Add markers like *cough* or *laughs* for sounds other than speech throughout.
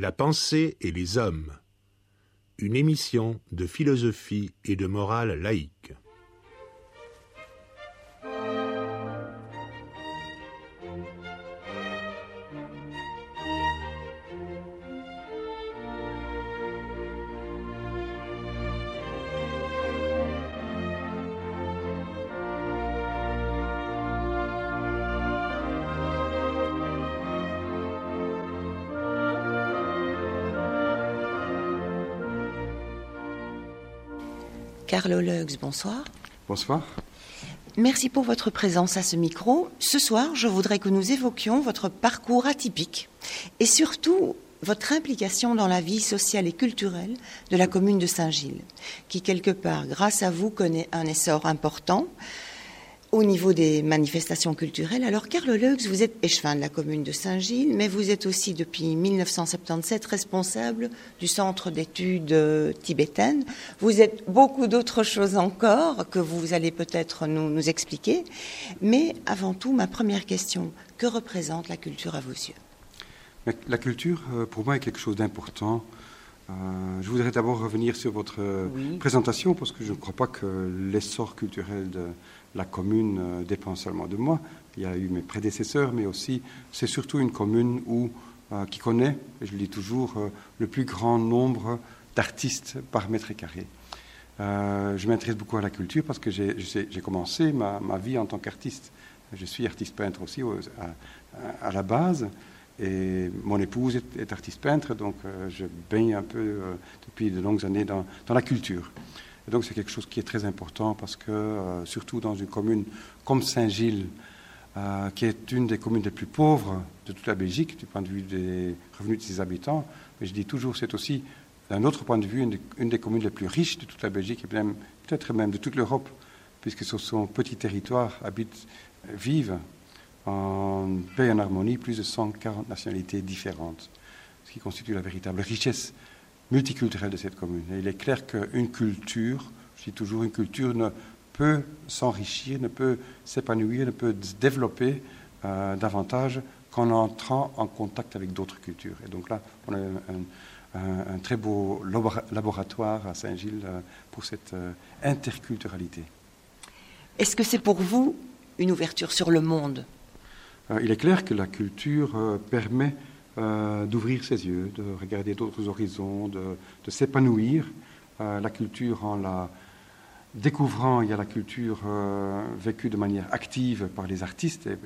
La pensée et les hommes. Une émission de philosophie et de morale laïque. Carlo Lux, bonsoir. Bonsoir. Merci pour votre présence à ce micro. Ce soir, je voudrais que nous évoquions votre parcours atypique et surtout votre implication dans la vie sociale et culturelle de la commune de Saint-Gilles, qui quelque part, grâce à vous, connaît un essor important au niveau des manifestations culturelles. Alors, Carlo Lux, vous êtes échevin de la commune de Saint-Gilles, mais vous êtes aussi depuis 1977 responsable du centre d'études euh, tibétaines. Vous êtes beaucoup d'autres choses encore que vous allez peut-être nous, nous expliquer. Mais avant tout, ma première question, que représente la culture à vos yeux? La culture, euh, pour moi, est quelque chose d'important. Euh, je voudrais d'abord revenir sur votre Oui. présentation parce que je ne crois pas que l'essor culturel de la commune euh, dépend seulement de moi. Il y a eu mes prédécesseurs, mais aussi c'est surtout une commune euh, qui connaît, je le dis toujours, euh, le plus grand nombre d'artistes par mètre carré. Je m'intéresse beaucoup à la culture parce que j'ai commencé ma, vie en tant qu'artiste. Je suis artiste peintre aussi au- à, la base. Et mon épouse est, artiste peintre, donc je baigne un peu depuis de longues années dans la culture. Et donc c'est quelque chose qui est très important parce que, euh, surtout dans une commune comme Saint-Gilles, euh, qui est une des communes les plus pauvres de toute la Belgique, du point de vue des revenus de ses habitants, mais je dis toujours, c'est aussi, d'un autre point de vue, une des, une des communes les plus riches de toute la Belgique et peut-être même de toute l'Europe, puisque sur son petit territoire habitent, euh, vivent en paix et en harmonie plus de 140 nationalités différentes, ce qui constitue la véritable richesse multiculturelle de cette commune. Et il est clair qu'une culture, je dis toujours, une culture ne peut s'enrichir, ne peut s'épanouir, ne peut se développer euh, davantage qu'en entrant en contact avec d'autres cultures. Et donc là, on a un, un- un très beau labora- laboratoire à Saint-Gilles euh, pour cette euh, interculturalité. Est-ce que c'est pour vous une ouverture sur le monde? Il est clair que la culture permet euh, d'ouvrir ses yeux, de regarder d'autres horizons, de, s'épanouir. Euh, la culture, en la découvrant, il y a la culture euh, vécue de manière active par les artistes et,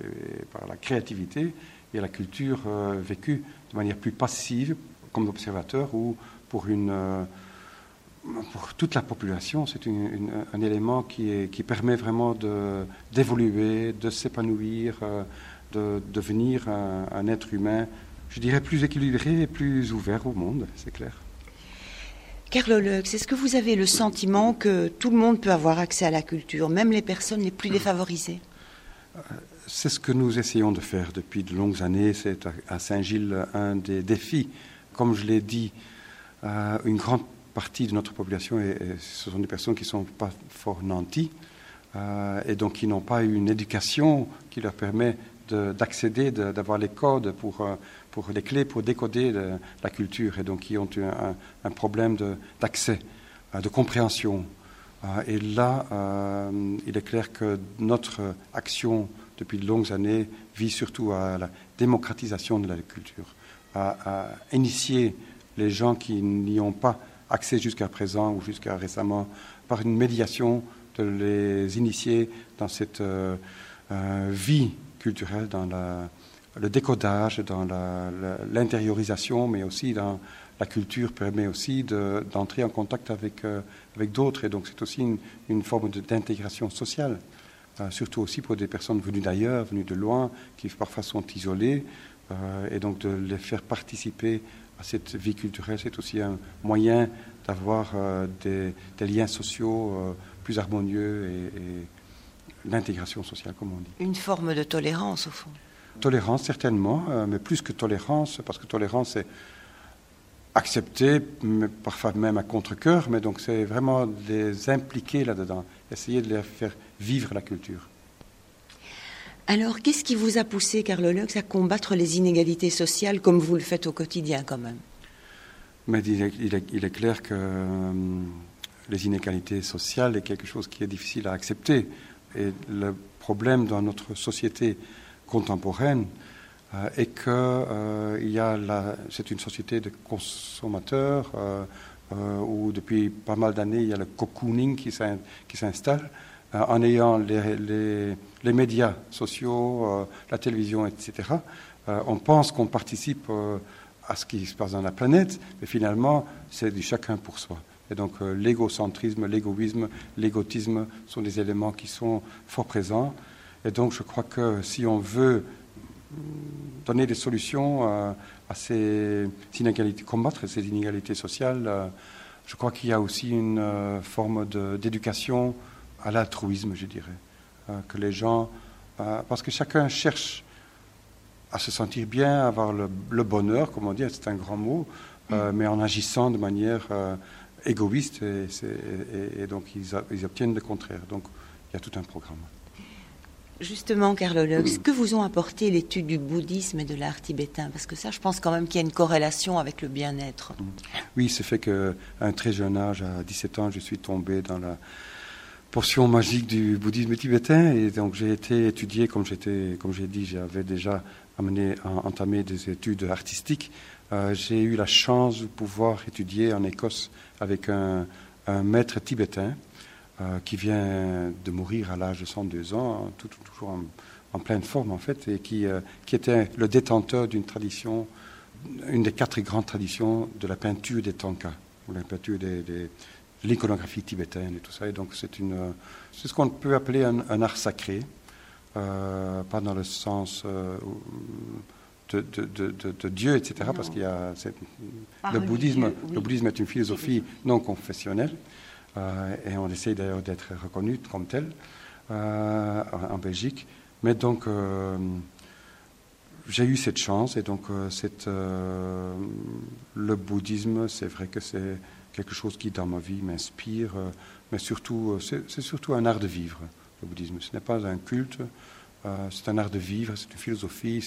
par la créativité, il y a la culture vécue de manière plus passive comme observateur ou pour toute la population, c'est un élément qui, permet vraiment d'évoluer, de, s'épanouir, de devenir un être humain, je dirais, plus équilibré et plus ouvert au monde, c'est clair. Carlo Lux, est-ce que vous avez le sentiment que tout le monde peut avoir accès à la culture, même les personnes les plus défavorisées? C'est ce que nous essayons de faire depuis de longues années. C'est à- Saint-Gilles un des défis. Comme je l'ai dit, euh, une grande partie de notre population, est- est- ce sont des personnes qui ne sont pas fort nantis euh, et donc qui n'ont pas eu une éducation qui leur permet d'accéder, de- d'avoir les codes pour, euh, pour les clés pour décoder de- la culture et donc qui ont eu un, problème d'accès, euh, de compréhension. Euh, et là, euh, il est clair que notre action depuis de longues années vise surtout à la démocratisation de la culture, à, initier les gens qui n'y ont pas accès jusqu'à présent ou jusqu'à récemment par une médiation, de les initier dans cette euh, euh, vie culturelle, dans le décodage, dans l'intériorisation, mais aussi dans la culture permet aussi de- d'entrer en contact avec, euh, avec d'autres. Et donc c'est aussi une, forme d'intégration sociale, euh, surtout aussi pour des personnes venues d'ailleurs, venues de loin, qui parfois sont isolées. euh, et donc de les faire participer à cette vie culturelle, c'est aussi un moyen d'avoir des, liens sociaux plus harmonieux et, et l'intégration sociale, comme on dit. Une forme de tolérance, au fond. Tolérance, certainement, euh, mais plus que tolérance, parce que tolérance, c'est accepter, mais parfois même à contre-coeur, mais donc c'est vraiment les impliquer là-dedans, essayer de les faire vivre la culture. Alors, qu'est-ce qui vous a poussé, Carlo Lux, à combattre les inégalités sociales comme vous le faites au quotidien, quand même? Mais il est, il est- il est clair que euh, les inégalités sociales est quelque chose qui est difficile à accepter. Et le problème dans notre société contemporaine euh, est que euh, il y a la- c'est une société de consommateurs euh, où depuis pas mal d'années il y a le cocooning qui s'in- qui s'installe en ayant les, les- les médias sociaux, la télévision, etc. on pense qu'on participe à ce qui se passe dans la planète, mais finalement c'est du chacun pour soi. Et donc euh, l'égocentrisme, l'égoïsme, l'égotisme sont des éléments qui sont fort présents. Et donc je crois que si on veut donner des solutions euh, à ces inégalités, combattre ces inégalités sociales, euh, je crois qu'il y a aussi une forme d'éducation à l'altruisme, je dirais. Que les gens, parce que chacun cherche à se sentir bien, à avoir le, le bonheur, comme on dit, c'est un grand mot, euh, mais en agissant de manière euh, égoïste, et, c'est- et- et donc ils, a- ils obtiennent le contraire. Donc il y a tout un programme. Justement, Carlologue, que vous ont apporté l'étude du bouddhisme et de l'art tibétain? Parce que ça, je pense quand même qu'il y a une corrélation avec le bien-être. Oui, c'est fait qu'à un très jeune âge, à 17 ans, je suis tombé dans la portion magique du bouddhisme tibétain et donc j'ai été étudié, comme j'étais, comme j'ai dit, j'avais déjà amené, en- entamé des études artistiques. Euh, j'ai eu la chance de pouvoir étudier en Écosse avec un, maître tibétain euh, qui vient de mourir à l'âge de 102 ans, tout- toujours en, pleine forme en fait, et qui, euh, était le détenteur d'une tradition une des quatre grandes traditions de la peinture des tankas, ou la peinture des, des- de l'iconographie tibétaine et tout ça. Et donc c'est euh, ce qu'on peut appeler un art sacré, euh, pas dans le sens euh, de, de- de- de- de Dieu, etc. Parce qu'il y a Pas le bouddhisme, oui. le bouddhisme est une philosophie non confessionnelle, euh, et on essaye d'ailleurs d'être reconnu comme tel en Belgique. Mais donc j'ai eu cette chance et donc cette, le bouddhisme, c'est vrai que c'est quelque chose qui dans ma vie m'inspire, mais surtout c'est surtout un art de vivre. Le bouddhisme, ce n'est pas un culte, euh, c'est un art de vivre, c'est une philosophie,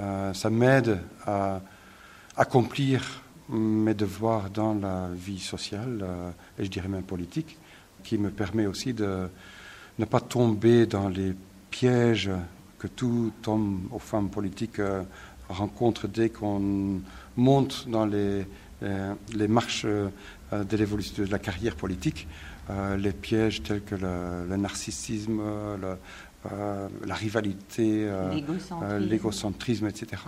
euh, ça m'aide à accomplir mes devoirs dans la vie sociale euh, et je dirais même politique, qui me permet aussi de ne pas tomber dans les pièges que tout homme ou femme politique rencontre dès qu'on monte dans les, les marches de l'évolution de la carrière politique, les pièges tels que le, le narcissisme, le- euh, la rivalité, euh, L'égocentrisme. euh, etc.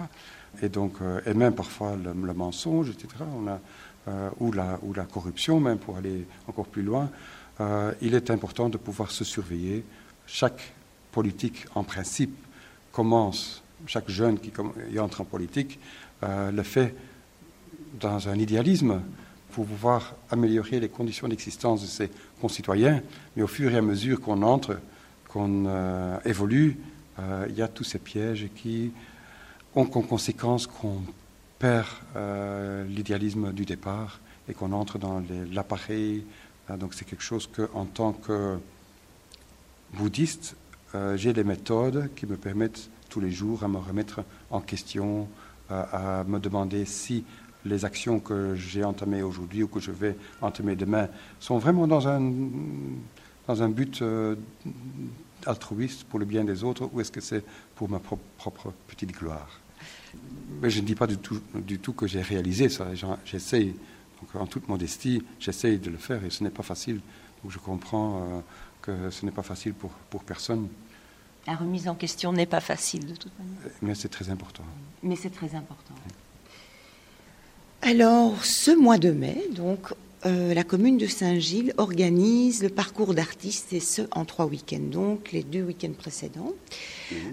Et donc, euh, et même parfois le, le mensonge, etc. On a, euh, ou, la, ou la corruption, même pour aller encore plus loin. Euh, il est important de pouvoir se surveiller. Chaque politique, en principe, commence, chaque jeune qui, entre en politique, euh, le fait dans un idéalisme pour pouvoir améliorer les conditions d'existence de ses concitoyens. Mais au fur et à mesure qu'on entre, qu'on euh, évolue, euh, il y a tous ces pièges qui ont comme conséquence qu'on perd euh, l'idéalisme du départ et qu'on entre dans l'appareil. Euh, donc c'est quelque chose que, en tant que bouddhiste, j'ai des méthodes qui me permettent tous les jours à me remettre en question, à me demander si les actions que j'ai entamées aujourd'hui ou que je vais entamer demain sont vraiment dans un, dans un but euh, altruiste pour le bien des autres ou est-ce que c'est pour ma pro- propre petite gloire? Mais je ne dis pas du tout, du tout que j'ai réalisé ça. J'essaye, en toute modestie, j'essaye de le faire et ce n'est pas facile. Donc je comprends euh, que ce n'est pas facile pour, pour personne, La remise en question n'est pas facile de toute manière. mais c'est très important. Mais c'est très important. Alors, ce mois de mai, donc, euh, la commune de Saint-Gilles organise le parcours d'artistes et ce en trois week-ends, donc les deux week-ends précédents.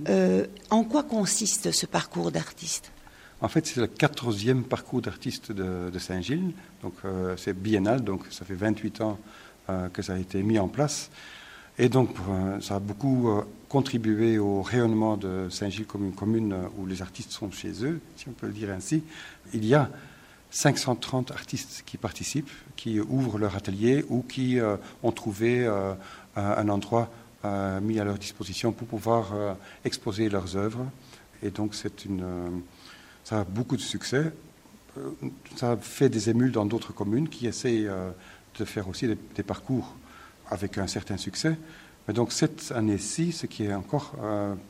Euh, en quoi consiste ce parcours d'artistes En fait, c'est le quatorzième parcours d'artistes de, de Saint-Gilles. Donc, euh, c'est biennal, donc ça fait 28 ans que ça a été mis en place. Et donc, ça a beaucoup contribué au rayonnement de Saint-Gilles comme une commune où les artistes sont chez eux, si on peut le dire ainsi. Il y a 530 artistes qui participent, qui ouvrent leur atelier ou qui euh, ont trouvé euh, un, endroit euh, mis à leur disposition pour pouvoir exposer leurs œuvres. Et donc, c'est une, ça a beaucoup de succès. ça fait des émules dans d'autres communes qui essayent de faire aussi des, parcours avec un certain succès. Mais donc cette année-ci, ce qui est encore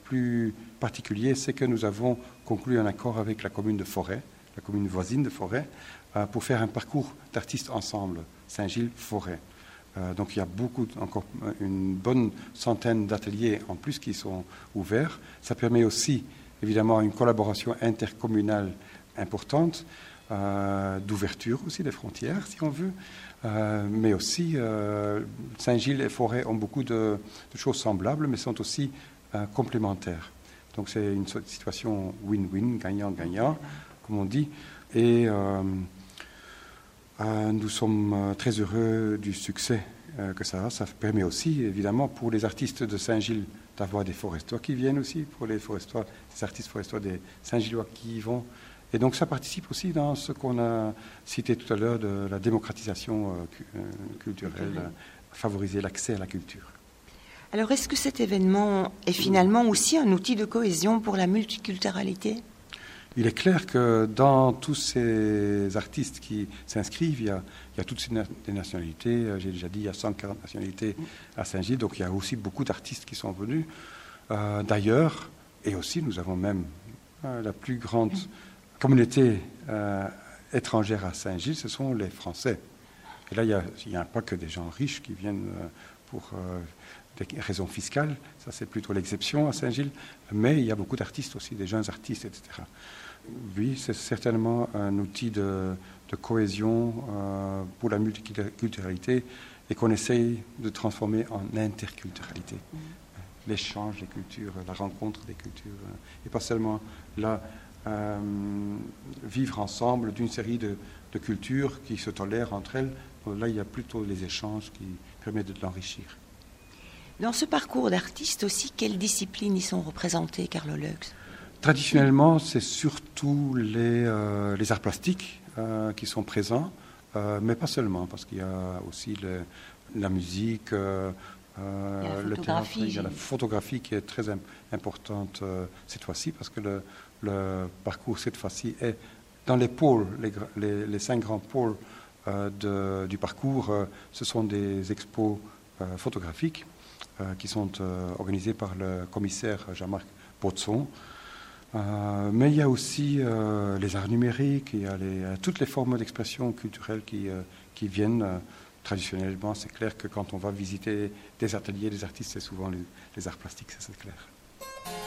plus particulier, c'est que nous avons conclu un accord avec la commune de Forêt, la commune voisine de Forêt, pour faire un parcours d'artistes ensemble, Saint-Gilles-Forêt. Euh, donc il y a beaucoup, encore une bonne centaine d'ateliers en plus qui sont ouverts. Ça permet aussi, évidemment, une collaboration intercommunale importante, euh, d'ouverture aussi des frontières, si on veut. Euh, mais aussi, Saint-Gilles et Forêt ont beaucoup de, choses semblables, mais sont aussi complémentaires. Donc c'est une situation win-win, gagnant-gagnant, comme on dit. Et euh, nous sommes euh, très heureux du succès euh, que ça a. Ça permet aussi, évidemment, pour les artistes de Saint-Gilles d'avoir des forestois qui viennent aussi, pour les des artistes forestois des Saint-Gillois qui y vont. Et donc ça participe aussi dans ce qu'on a cité tout à l'heure de la démocratisation culturelle, favoriser l'accès à la culture. Alors est-ce que cet événement est finalement aussi un outil de cohésion pour la multiculturalité? Il est clair que dans tous ces artistes qui s'inscrivent, il, y a, toutes ces nationalités. Euh, j'ai déjà dit, il y a 140 nationalités à Saint-Gilles, donc il y a aussi beaucoup d'artistes qui sont venus euh, d'ailleurs. Et aussi, nous avons même euh, la plus grande communauté étrangère à Saint-Gilles, ce sont les Français. Et là, il n'y a, pas que des gens riches qui viennent pour des raisons fiscales, ça c'est plutôt l'exception à Saint-Gilles, mais il y a beaucoup d'artistes aussi, des jeunes artistes, etc oui, c'est certainement un outil de, cohésion euh, pour la multiculturalité et qu'on essaye de transformer en interculturalité. Mm. L'échange des cultures, la rencontre des cultures, euh, et pas seulement là, euh, vivre ensemble d'une série de, cultures qui se tolèrent entre elles. Là, il y a plutôt les échanges qui permettent de l'enrichir. Dans ce parcours d'artistes aussi, quelles disciplines y sont représentées, Carlo Lux Traditionnellement, c'est surtout les, euh, les, arts plastiques euh, qui sont présents, euh, mais pas seulement, parce qu'il y a aussi la musique, le théâtre, il y a la photographie qui est très importante cette fois-ci, parce que le, le, parcours cette fois-ci est dans les pôles, les, les, cinq grands pôles de, du parcours, ce sont des expos photographiques qui sont organisés par le commissaire Jean-Marc Potson. Euh, mais il y a aussi euh, les arts numériques, il y a euh, toutes les formes d'expression culturelle qui, viennent. traditionnellement, c'est clair que quand on va visiter des ateliers des artistes, c'est souvent les, les arts plastiques, ça c'est clair.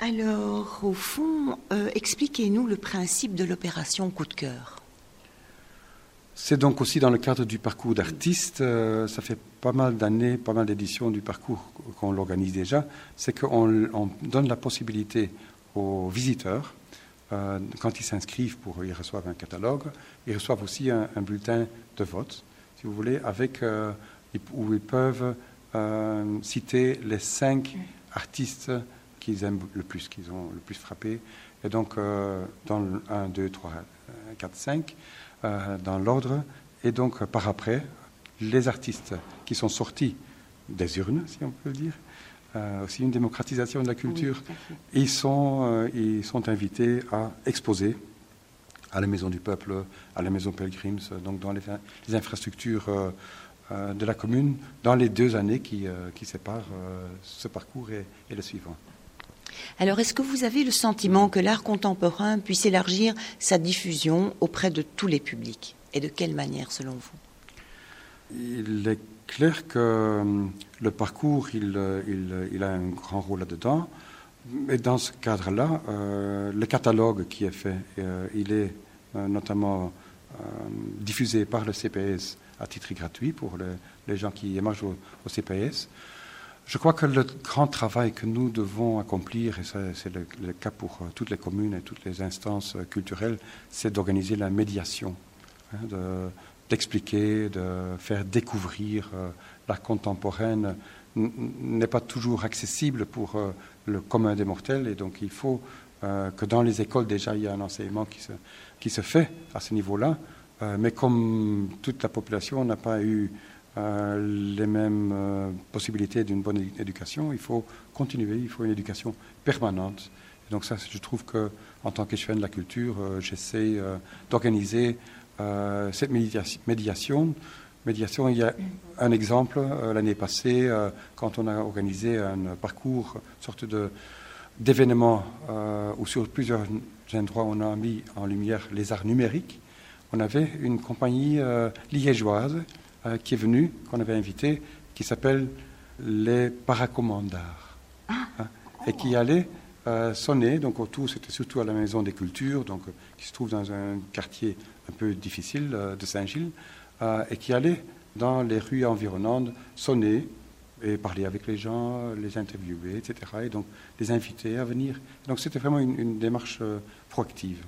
Alors, au fond, euh, expliquez-nous le principe de l'opération coup de cœur. C'est donc aussi dans le cadre du parcours d'artiste, euh, ça fait pas mal d'années, pas mal d'éditions du parcours qu'on l'organise déjà, c'est qu'on on donne la possibilité aux visiteurs, euh, quand ils s'inscrivent pour, ils reçoivent un catalogue, ils reçoivent aussi un, bulletin de vote, si vous voulez, avec, où ils peuvent citer les cinq artistes qu'ils aiment le plus, qu'ils ont le plus frappé. Et donc, euh, dans le 1, 2, 3, 4, 5, euh, dans l'ordre. Et donc, euh, par après, les artistes qui sont sortis des urnes, si on peut le dire, euh, aussi une démocratisation de la culture, Oui, ils, sont, ils sont invités à exposer à la Maison du Peuple, à la Maison Pelgrims, donc dans les, les infrastructures de la commune, dans les deux années qui, qui séparent ce parcours et, et le suivant. Alors, est-ce que vous avez le sentiment que l'art contemporain puisse élargir sa diffusion auprès de tous les publics? Et de quelle manière, selon vous? Il est clair que euh, le parcours, il, euh, euh, il a un grand rôle là-dedans. Mais dans ce cadre-là, euh, le catalogue qui est fait, il est notamment euh, diffusé par le CPS à titre gratuit pour le- les gens qui émargent au, au CPS. Je crois que le grand travail que nous devons accomplir, et ça, c'est le, cas pour euh, toutes les communes et toutes les instances euh, culturelles, c'est d'organiser la médiation, hein, de- d'expliquer, de faire découvrir euh, l'art contemporain n- n'est pas toujours accessible pour euh, le commun des mortels et donc il faut que dans les écoles déjà il y a un enseignement qui se, qui se fait à ce niveau-là, mais comme toute la population n'a pas eu les mêmes euh, possibilités d'une bonne éducation, il faut continuer, il faut une éducation permanente. Donc ça, je trouve que en tant qu'échevin de la culture, euh, j'essaie euh, d'organiser euh, cette médiation, médiation. Il y a un exemple euh, l'année passée euh, quand on a organisé un parcours, une sorte de d'événements euh, où sur plusieurs endroits on a mis en lumière les arts numériques. On avait une compagnie euh, liégeoise euh, qui est venue, qu'on avait invitée, qui s'appelle les Paracommandards, hein, et qui allait euh, sonner. Donc autour, c'était surtout à la Maison des Cultures, donc euh, qui se trouve dans un quartier un peu difficile de Saint-Gilles, et qui allait dans les rues environnantes sonner et parler avec les gens, les interviewer, etc. Et donc les inviter à venir. Donc c'était vraiment une, une démarche proactive.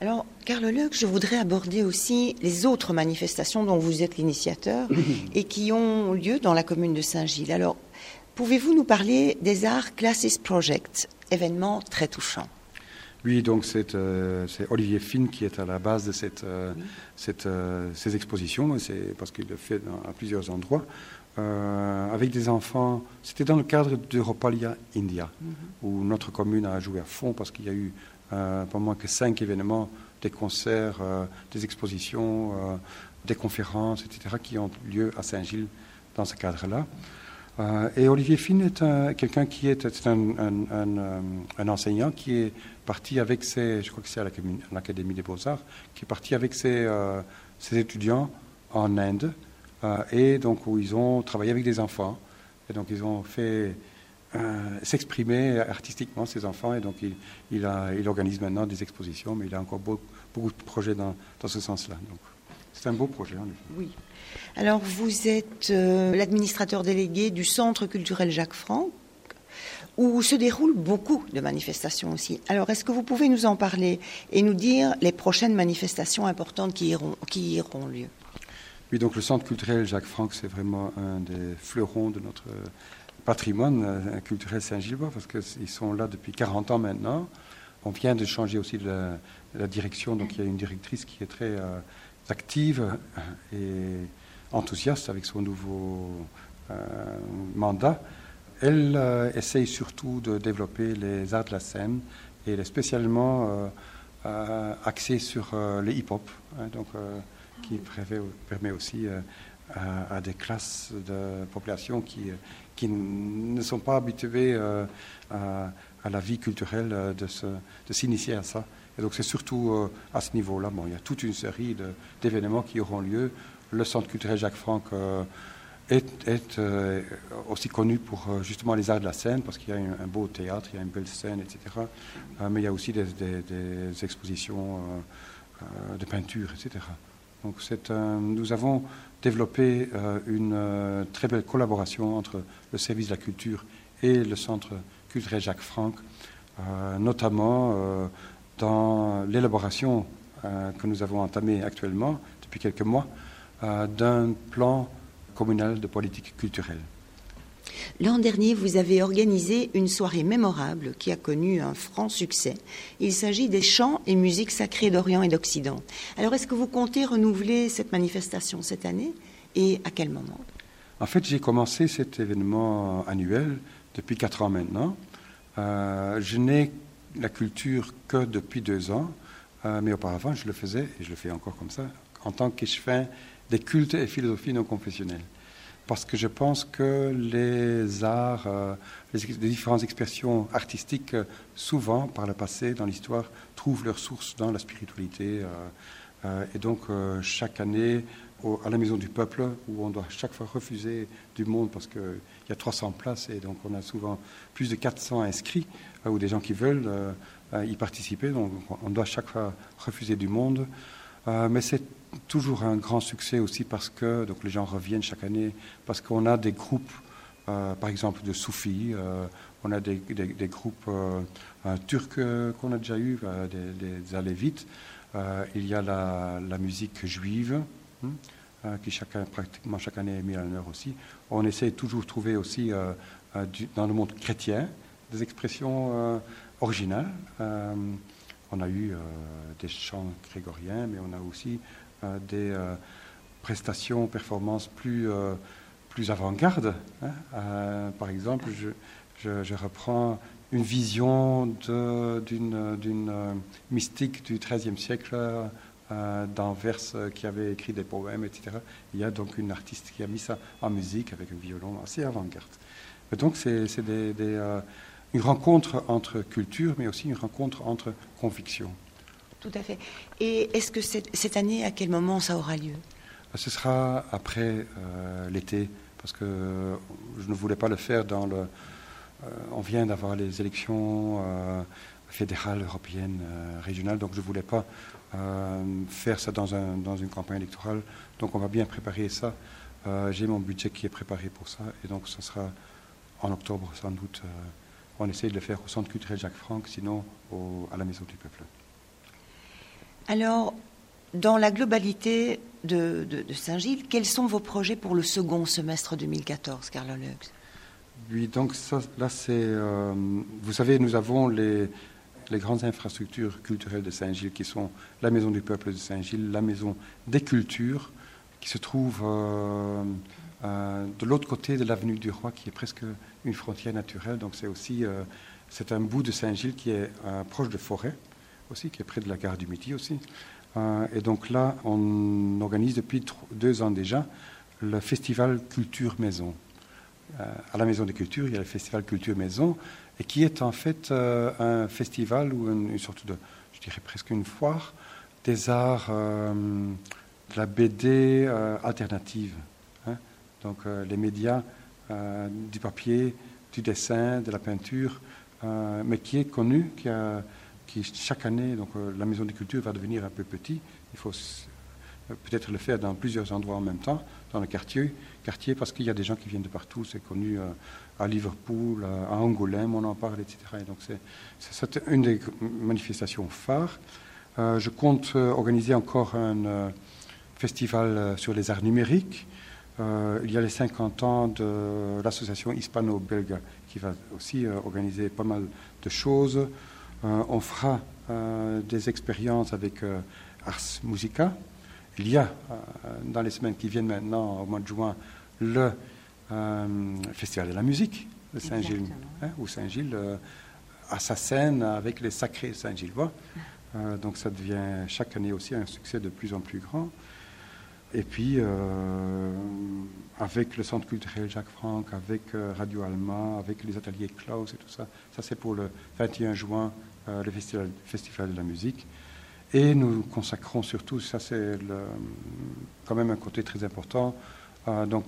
Alors, Carl Luc, je voudrais aborder aussi les autres manifestations dont vous êtes l'initiateur *laughs* et qui ont lieu dans la commune de Saint-Gilles. Alors, pouvez-vous nous parler des Arts Classes Project, événement très touchant? Oui, donc c'est euh, c'est Olivier Finn qui est à la base de cette, euh, cette, euh, ces expositions, c'est parce qu'il le fait dans- à plusieurs endroits, avec des enfants. C'était dans le cadre d'Europalia India, où notre commune a joué à fond parce qu'il y a eu pas moins que cinq événements, des concerts, euh, des expositions, euh, des conférences, etc., qui ont lieu à Saint-Gilles dans ce cadre-là. Euh, et Olivier Finn est un- quelqu'un qui est, un, euh, enseignant qui est parti avec ses, je crois que c'est l'Académie des Beaux-Arts, qui est parti avec ses, euh, étudiants en Inde, euh, et donc où ils ont travaillé avec des enfants, et donc ils ont fait euh, s'exprimer artistiquement ces enfants, et donc il, il, a, il organise maintenant des expositions, mais il a encore beaucoup, beaucoup de projets dans, dans ce sens-là. Donc c'est un beau projet en effet. Oui. Alors, vous êtes euh, l'administrateur délégué du Centre culturel Jacques Franck, où se déroulent beaucoup de manifestations aussi. Alors, est-ce que vous pouvez nous en parler et nous dire les prochaines manifestations importantes qui iront, qui iront lieu? Oui, donc le Centre culturel Jacques Franck, c'est vraiment un des fleurons de notre patrimoine euh, culturel Saint-Gillois, parce qu'ils sont là depuis 40 ans maintenant. On vient de changer aussi la, direction, donc il y a une directrice qui est très euh, active et enthousiaste avec son nouveau euh, mandat. Elle essaye surtout de développer les arts de la scène et elle est spécialement axée sur le hip-hop, hein, donc, qui permet aussi à, des classes de population qui, qui ne sont pas habituées euh, à, la vie culturelle euh, de s'initier à ça. Et donc c'est surtout euh, à ce niveau-là. Bon, il y a toute une série d'événements qui auront lieu. Le Centre culturel Jacques Franck est, euh, aussi connu pour justement les arts de la scène, parce qu'il y a un, beau théâtre, il y a une belle scène, etc. Mais il y a aussi des, expositions de peinture, etc. Donc nous avons développé une très belle collaboration entre le service de la culture et le centre culturel Jacques Franck, notamment dans l'élaboration que nous avons entamée actuellement, depuis quelques mois, d'un plan communale de politique culturelle. L'an dernier, vous avez organisé une soirée mémorable qui a connu un franc succès. Il s'agit des chants et musiques sacrées d'Orient et d'Occident. Alors, est-ce que vous comptez renouveler cette manifestation cette année et à quel moment? En fait, j'ai commencé cet événement annuel depuis quatre ans maintenant. Euh, je n'ai la culture que depuis deux ans, euh, mais auparavant, je le faisais, et je le fais encore comme ça, en tant qu'échevin des cultes et philosophies non confessionnelles. Parce que je pense que les arts, euh, les, différentes expressions artistiques, euh, souvent, par le passé, dans l'histoire, trouvent leur source dans la spiritualité. Euh, et donc, chaque année, à la Maison du Peuple, où on doit chaque fois refuser du monde parce qu'il y a 300 places et donc on a souvent plus de 400 inscrits ou des gens qui veulent y participer. Donc, on doit chaque fois refuser du monde. Mais c'est toujours un grand succès aussi parce que donc les gens reviennent chaque année, parce qu'on a des groupes, euh, par exemple de soufis, euh, on a des, groupes euh, turcs qu'on a déjà eu, des, des alévites. il y a la, la musique juive. Hein, qui chaque, pratiquement chaque année est mise à l'honneur aussi. On essaie toujours de trouver aussi dans le monde chrétien des expressions originales. On a eu des chants grégoriens, mais on a aussi euh, des euh, prestations, performances plus, euh, plus avant-garde. Hein. par exemple, je, je, reprends une vision d'une mystique du XIIIe siècle d'Anvers qui avait écrit des poèmes, etc. Il y a donc une artiste qui a mis ça en musique avec un violon assez avant-garde. Donc c'est une rencontre entre culture, mais aussi une rencontre entre convictions. Tout à fait. Et est-ce que cette, année, à quel moment ça aura lieu? Ce sera après euh, l'été, parce que je ne voulais pas le faire dans le. Euh, on vient d'avoir les élections euh, fédérales, européennes, régionales, donc je ne voulais pas faire ça dans, un, dans, une campagne électorale. Donc on va bien préparer ça. J'ai mon budget qui est préparé pour ça, et donc ce sera en octobre sans doute. On essaie de le faire au Centre culturel Jacques Franck, sinon à la Maison du Peuple. Alors, dans la globalité de, Saint-Gilles, quels sont vos projets pour le second semestre 2014, Carla Lux Oui, donc là, c'est. Euh, vous savez, nous avons les, grandes infrastructures culturelles de Saint-Gilles qui sont la Maison du Peuple de Saint-Gilles, la Maison des Cultures, qui se trouve euh, euh, de l'autre côté de l'avenue du Roi, qui est presque une frontière naturelle. Donc c'est aussi. c'est un bout de Saint-Gilles qui est proche de forêt aussi, qui est près de la gare du Midi aussi. Euh, et donc là, on organise depuis deux ans déjà le festival Culture Maison. Euh, à la Maison des Cultures, il y a le festival Culture Maison, et qui est en fait euh, un festival ou une, sorte de, je dirais presque une foire des arts de la BD alternative. Hein. Donc les médias du papier, du dessin, de la peinture, mais qui est connu, qui chaque année, donc euh, la maison des cultures va devenir un peu petit. Il faut euh, peut-être le faire dans plusieurs endroits en même temps, dans le quartier, quartier parce qu'il y a des gens qui viennent de partout. C'est connu euh, à Liverpool, à Angoulême, on en parle, etc. Et donc c'est une des manifestations phares. je compte organiser encore un festival sur les arts numériques. Il y a les 50 ans de l'association hispano-belge qui va aussi organiser pas mal de choses. Euh, on fera euh, des expériences avec euh, Ars Musica. Il y a, dans les semaines qui viennent maintenant, au mois de juin, le Festival de la musique de Saint-Gilles, hein, où Saint-Gilles a sa scène avec les sacrés Saint-Gillois. donc ça devient chaque année aussi un succès de plus en plus grand. Et puis, avec le Centre culturel Jacques Franck, avec Radio Alma, avec les ateliers Klaus et tout ça, ça c'est pour le 21 juin euh, le festival, festival, de la musique. Et nous consacrons surtout, ça c'est quand même un côté très important, donc,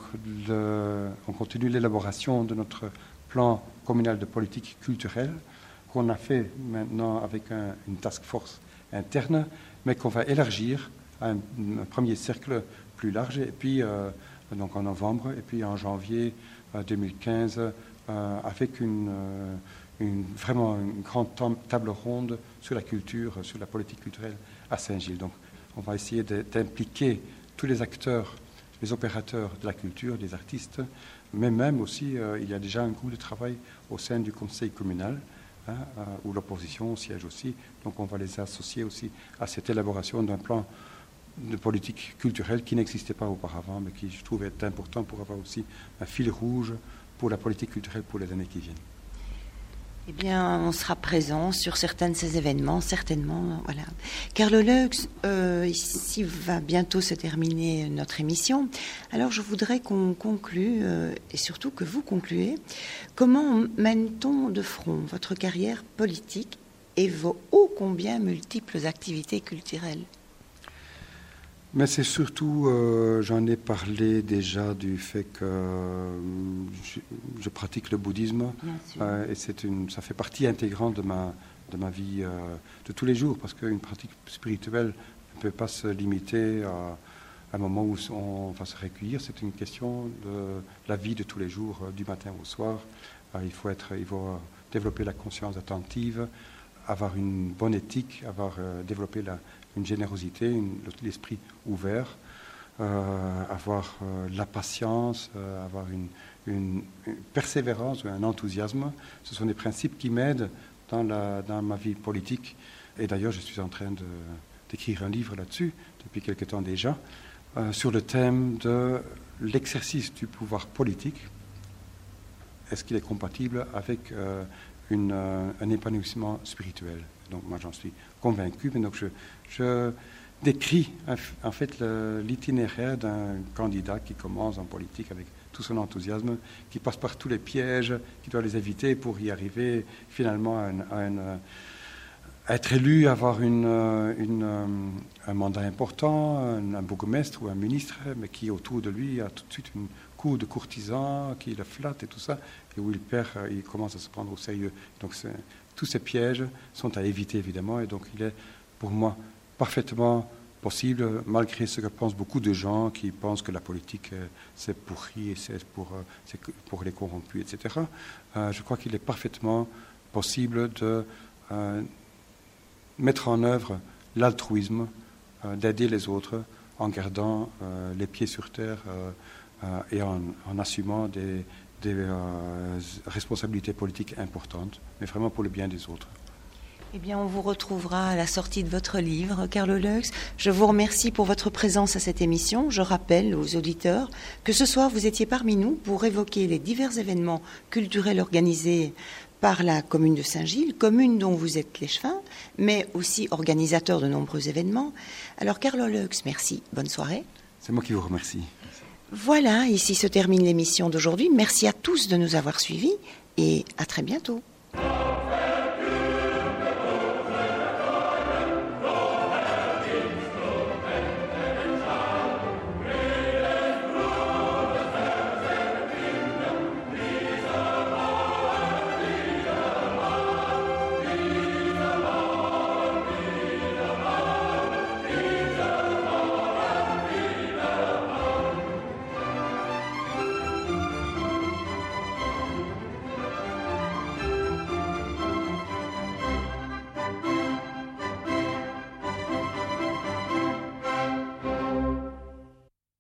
on continue l'élaboration de notre plan communal de politique culturelle qu'on a fait maintenant avec une task force interne, mais qu'on va élargir un, premier cercle plus large, et puis donc en novembre, et puis en janvier 2015, avec une vraiment une grande table ronde sur la culture, sur la politique culturelle à Saint-Gilles. Donc, on va essayer d'impliquer tous les acteurs, les opérateurs de la culture, les artistes, mais même aussi, euh, il y a déjà un groupe de travail au sein du conseil communal, hein, euh, où l'opposition siège aussi. Donc, on va les associer aussi à cette élaboration d'un plan de politique culturelle qui n'existait pas auparavant, mais qui, je trouve, est important pour avoir aussi un fil rouge pour la politique culturelle pour les années qui viennent. Eh bien, on sera présent sur certains de ces événements, certainement. Voilà. Carlo Lux, euh, ici va bientôt se terminer notre émission. Alors, je voudrais qu'on conclue, euh, et surtout que vous concluez, comment mène-t-on de front votre carrière politique et vos ô combien multiples activités culturelles? Mais c'est surtout, euh, j'en ai parlé déjà du fait que euh, je, pratique le bouddhisme euh, et c'est une, ça fait partie intégrante de ma, de ma vie de tous les jours parce qu'une pratique spirituelle ne peut pas se limiter à, un moment où on va se recueillir. C'est une question de la vie de tous les jours, du matin au soir. il faut être, il faut développer la conscience attentive, avoir une bonne éthique, avoir développé la une générosité, l'esprit ouvert, euh, avoir euh, la patience, euh, avoir une, une, persévérance, un enthousiasme. Ce sont des principes qui m'aident dans, ma vie politique. Et d'ailleurs, je suis en train d'écrire un livre là-dessus depuis quelque temps déjà, sur le thème de l'exercice du pouvoir politique. Est-ce qu'il est compatible avec une, un épanouissement spirituel? Donc moi, j'en suis convaincu. Mais donc je, je décris en fait l'itinéraire d'un candidat qui commence en politique avec tout son enthousiasme, qui passe par tous les pièges, qui doit les éviter pour y arriver finalement à, être élu, avoir une, un mandat important, un, bourgmestre ou un ministre, mais qui autour de lui a tout de suite une cour de courtisans qui le flatte et tout ça, et où il perd, il commence à se prendre au sérieux. Donc tous ces pièges sont à éviter évidemment, et donc il est pour moi parfaitement possible, malgré ce que pensent beaucoup de gens qui pensent que la politique euh, c'est pourri et c'est pour, euh, pour les corrompus, etc. Euh, je crois qu'il est parfaitement possible de mettre en œuvre l'altruisme, d'aider les autres en gardant les pieds sur terre et en, assumant des, des responsabilités politiques importantes, mais vraiment pour le bien des autres. Eh bien, on vous retrouvera à la sortie de votre livre, Carlo Lux. Je vous remercie pour votre présence à cette émission. Je rappelle aux auditeurs que ce soir, vous étiez parmi nous pour évoquer les divers événements culturels organisés par la commune de Saint-Gilles, commune dont vous êtes l'échevin, mais aussi organisateur de nombreux événements. Alors, Carlo Lux, merci. Bonne soirée. C'est moi qui vous remercie. Voilà, ici se termine l'émission d'aujourd'hui. Merci à tous de nous avoir suivis et à très bientôt.